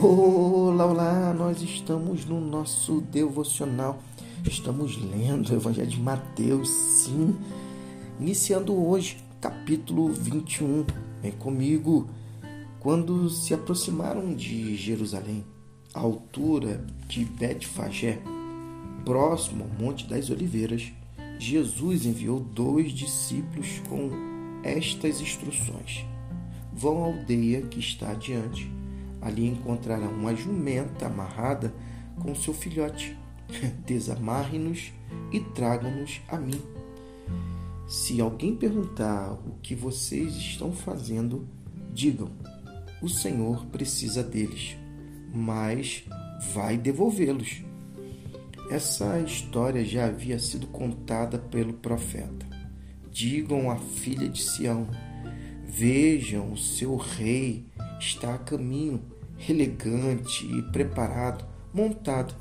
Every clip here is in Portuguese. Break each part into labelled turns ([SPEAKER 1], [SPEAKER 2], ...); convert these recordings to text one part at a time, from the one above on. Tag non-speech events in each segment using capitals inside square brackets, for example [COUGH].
[SPEAKER 1] Olá, olá! Nós estamos no nosso devocional. Estamos lendo o Evangelho de Mateus, sim. Iniciando hoje, capítulo 21. Vem comigo. Quando se aproximaram de Jerusalém, à altura de Betfagé, próximo ao Monte das Oliveiras, Jesus enviou dois discípulos com estas instruções: Vão à aldeia que está adiante Ali encontrarão uma jumenta amarrada com seu filhote. [LAUGHS] Desamarre-nos e tragam-nos a mim. Se alguém perguntar o que vocês estão fazendo, digam: o Senhor precisa deles, mas vai devolvê-los. Essa história já havia sido contada pelo profeta. Digam à filha de Sião: Vejam, o seu rei está a caminho, elegante e preparado, montado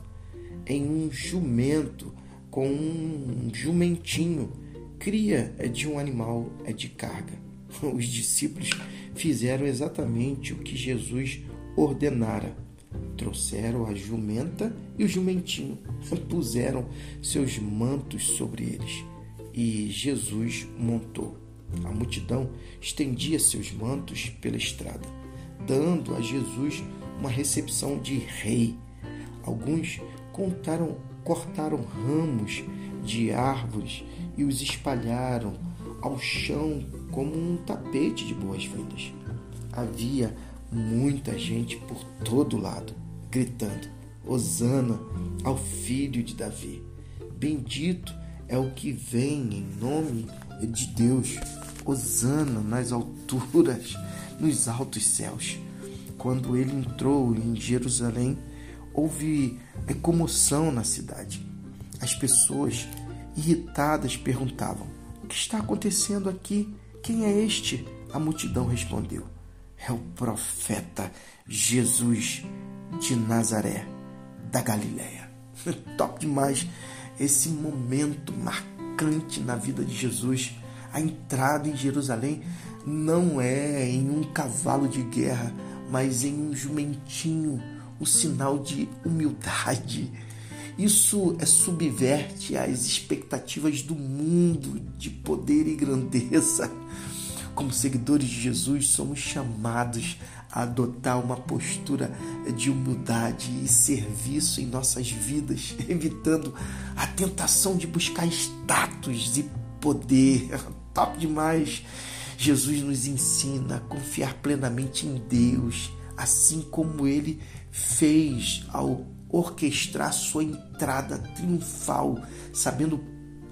[SPEAKER 1] em um jumento com um jumentinho. Cria é de um animal, é de carga. [LAUGHS] Os discípulos fizeram exatamente o que Jesus ordenara. Trouxeram a jumenta e o jumentinho, [LAUGHS] puseram seus mantos sobre eles e Jesus montou. A multidão estendia seus mantos pela estrada dando a Jesus uma recepção de rei. Alguns contaram, cortaram ramos de árvores e os espalharam ao chão como um tapete de boas-vindas. Havia muita gente por todo lado, gritando: Hosana ao filho de Davi. Bendito é o que vem em nome de Deus. Hosana nas alturas nos altos céus. Quando ele entrou em Jerusalém, houve comoção na cidade. As pessoas irritadas perguntavam: O que está acontecendo aqui? Quem é este? A multidão respondeu: É o profeta Jesus de Nazaré, da Galiléia. [LAUGHS] Top demais esse momento marcante na vida de Jesus a entrada em Jerusalém não é em um cavalo de guerra, mas em um jumentinho, um sinal de humildade. Isso é subverte as expectativas do mundo de poder e grandeza. Como seguidores de Jesus, somos chamados a adotar uma postura de humildade e serviço em nossas vidas, [LAUGHS] evitando a tentação de buscar status e poder [LAUGHS] top demais. Jesus nos ensina a confiar plenamente em Deus, assim como ele fez ao orquestrar sua entrada triunfal, sabendo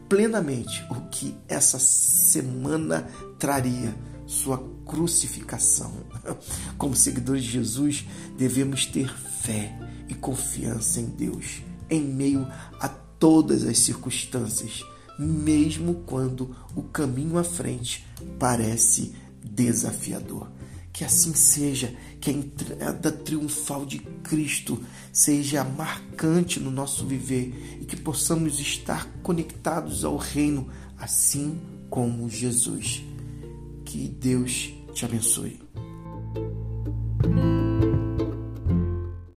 [SPEAKER 1] plenamente o que essa semana traria, sua crucificação. [LAUGHS] Como seguidores de Jesus, devemos ter fé e confiança em Deus em meio a todas as circunstâncias mesmo quando o caminho à frente parece desafiador. Que assim seja, que a entrada triunfal de Cristo seja marcante no nosso viver e que possamos estar conectados ao Reino, assim como Jesus. Que Deus te abençoe.